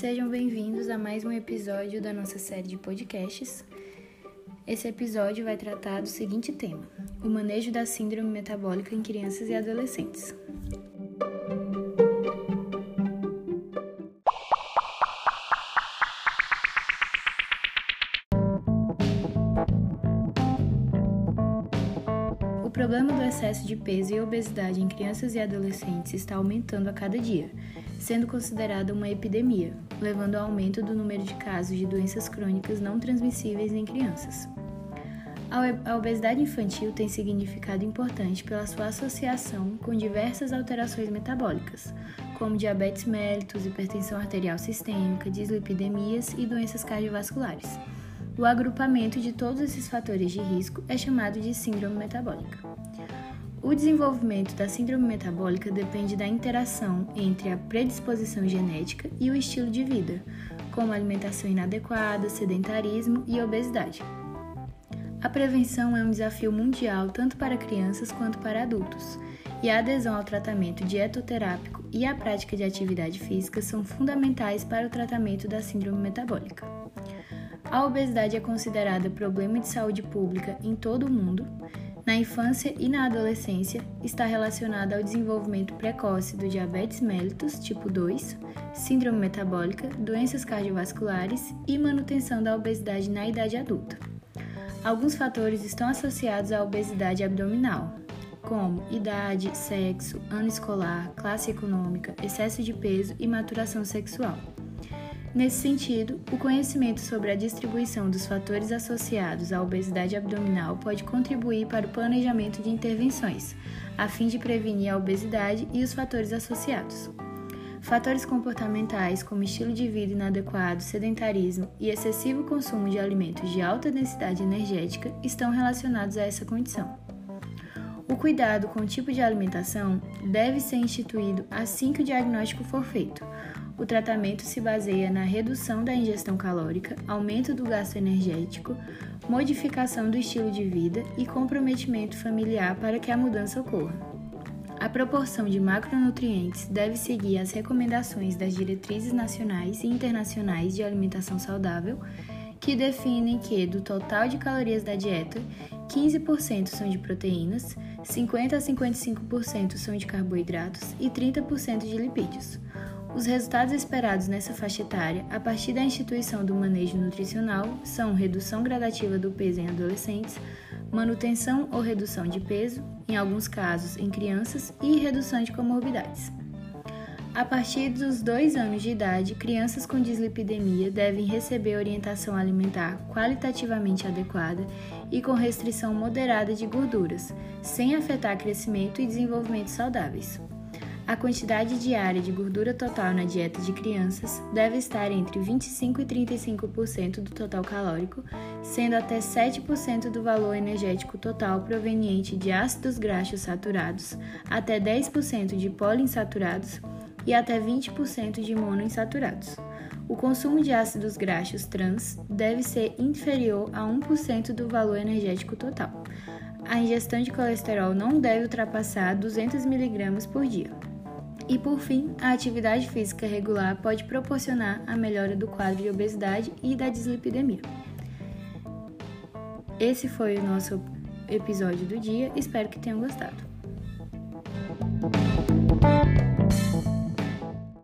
Sejam bem-vindos a mais um episódio da nossa série de podcasts. Esse episódio vai tratar do seguinte tema: o manejo da síndrome metabólica em crianças e adolescentes. Problema do excesso de peso e obesidade em crianças e adolescentes está aumentando a cada dia, sendo considerada uma epidemia, levando ao aumento do número de casos de doenças crônicas não transmissíveis em crianças. A obesidade infantil tem significado importante pela sua associação com diversas alterações metabólicas, como diabetes mellitus, hipertensão arterial sistêmica, dislipidemias e doenças cardiovasculares. O agrupamento de todos esses fatores de risco é chamado de síndrome metabólica. O desenvolvimento da síndrome metabólica depende da interação entre a predisposição genética e o estilo de vida, como alimentação inadequada, sedentarismo e obesidade. A prevenção é um desafio mundial tanto para crianças quanto para adultos, e a adesão ao tratamento dietoterápico e a prática de atividade física são fundamentais para o tratamento da síndrome metabólica. A obesidade é considerada problema de saúde pública em todo o mundo. Na infância e na adolescência, está relacionada ao desenvolvimento precoce do diabetes mellitus tipo 2, síndrome metabólica, doenças cardiovasculares e manutenção da obesidade na idade adulta. Alguns fatores estão associados à obesidade abdominal, como idade, sexo, ano escolar, classe econômica, excesso de peso e maturação sexual. Nesse sentido, o conhecimento sobre a distribuição dos fatores associados à obesidade abdominal pode contribuir para o planejamento de intervenções, a fim de prevenir a obesidade e os fatores associados. Fatores comportamentais, como estilo de vida inadequado, sedentarismo e excessivo consumo de alimentos de alta densidade energética, estão relacionados a essa condição. O cuidado com o tipo de alimentação deve ser instituído assim que o diagnóstico for feito. O tratamento se baseia na redução da ingestão calórica, aumento do gasto energético, modificação do estilo de vida e comprometimento familiar para que a mudança ocorra. A proporção de macronutrientes deve seguir as recomendações das diretrizes nacionais e internacionais de alimentação saudável, que definem que, do total de calorias da dieta, 15% são de proteínas, 50 a 55% são de carboidratos e 30% de lipídios. Os resultados esperados nessa faixa etária, a partir da instituição do manejo nutricional, são redução gradativa do peso em adolescentes, manutenção ou redução de peso, em alguns casos em crianças, e redução de comorbidades. A partir dos dois anos de idade, crianças com dislipidemia devem receber orientação alimentar qualitativamente adequada e com restrição moderada de gorduras, sem afetar crescimento e desenvolvimento saudáveis. A quantidade diária de gordura total na dieta de crianças deve estar entre 25 e 35% do total calórico, sendo até 7% do valor energético total proveniente de ácidos graxos saturados, até 10% de poliinsaturados e até 20% de monoinsaturados. O consumo de ácidos graxos trans deve ser inferior a 1% do valor energético total. A ingestão de colesterol não deve ultrapassar 200 mg por dia. E por fim, a atividade física regular pode proporcionar a melhora do quadro de obesidade e da dislipidemia. Esse foi o nosso episódio do dia, espero que tenham gostado.